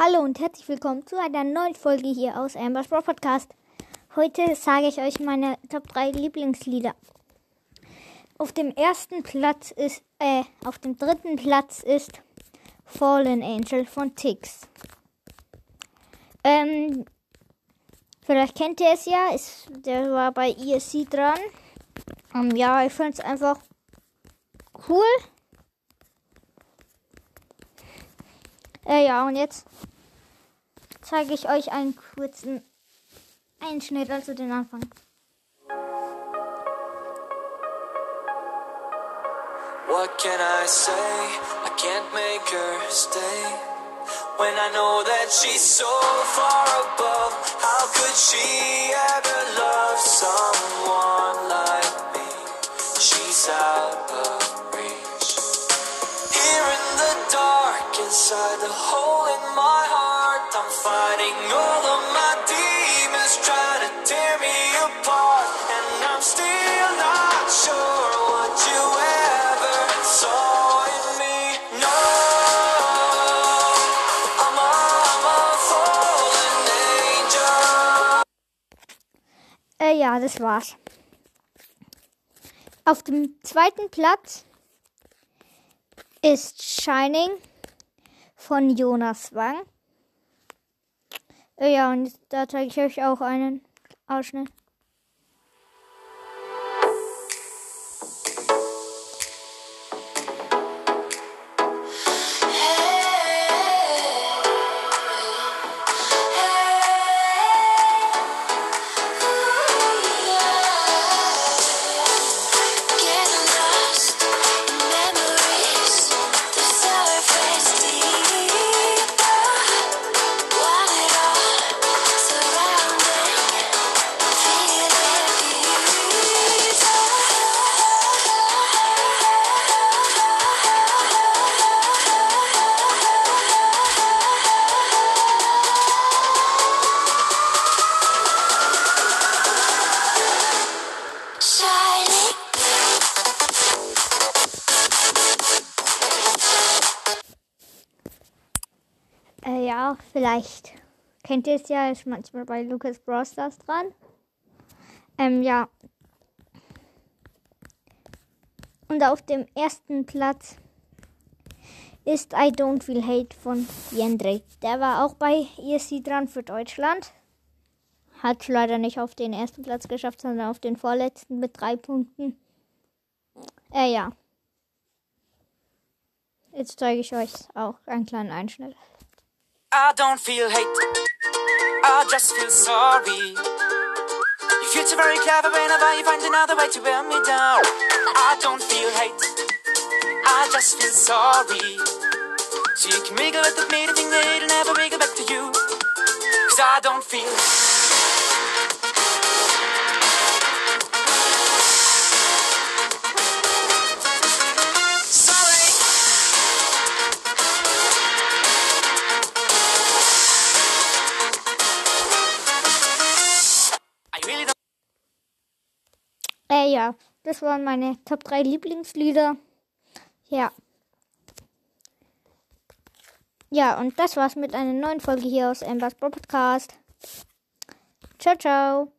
Hallo und herzlich willkommen zu einer neuen Folge hier aus Amber's Bro Podcast. Heute sage ich euch meine Top 3 Lieblingslieder. Auf dem ersten Platz ist, äh, auf dem dritten Platz ist Fallen Angel von Tix. Ähm, vielleicht kennt ihr es ja, ist, der war bei ESC dran. Ähm, ja, ich finde es einfach cool. Äh, ja, und jetzt zeige ich euch einen kurzen Einschnitt, also den Anfang. What can I say? I can't make her stay. When I know that she's so far above, how could she ever love someone like me? She's out of reach. Inside the hole in my heart, I'm fighting all of my demons, to tear me apart. And I'm still not sure what you ever saw in me. No, I'm a, I'm a fallen angel. Äh, ja, das war's. Auf dem zweiten Platz ist Shining von Jonas Wang. Äh, ja, und da zeige ich euch auch einen Ausschnitt. Ja, vielleicht kennt ihr es ja, ist manchmal bei Lucas Bros. Stars dran. Ähm, ja. Und auf dem ersten Platz ist I Don't Feel Hate von Jendrik. Der war auch bei ESC dran für Deutschland. Hat leider nicht auf den ersten Platz geschafft, sondern auf den vorletzten mit drei Punkten. Äh, ja. Jetzt zeige ich euch auch einen kleinen Einschnitt. I don't feel hate, I just feel sorry. You so very clever whenever you find another way to wear me down. I don't feel hate, I just feel sorry. So you can wiggle at me to think that it'll never wiggle back to you. Cause I don't feel. Äh, ja, das waren meine Top 3 Lieblingslieder. Ja. Ja, und das war's mit einer neuen Folge hier aus Embers Podcast. Ciao, ciao.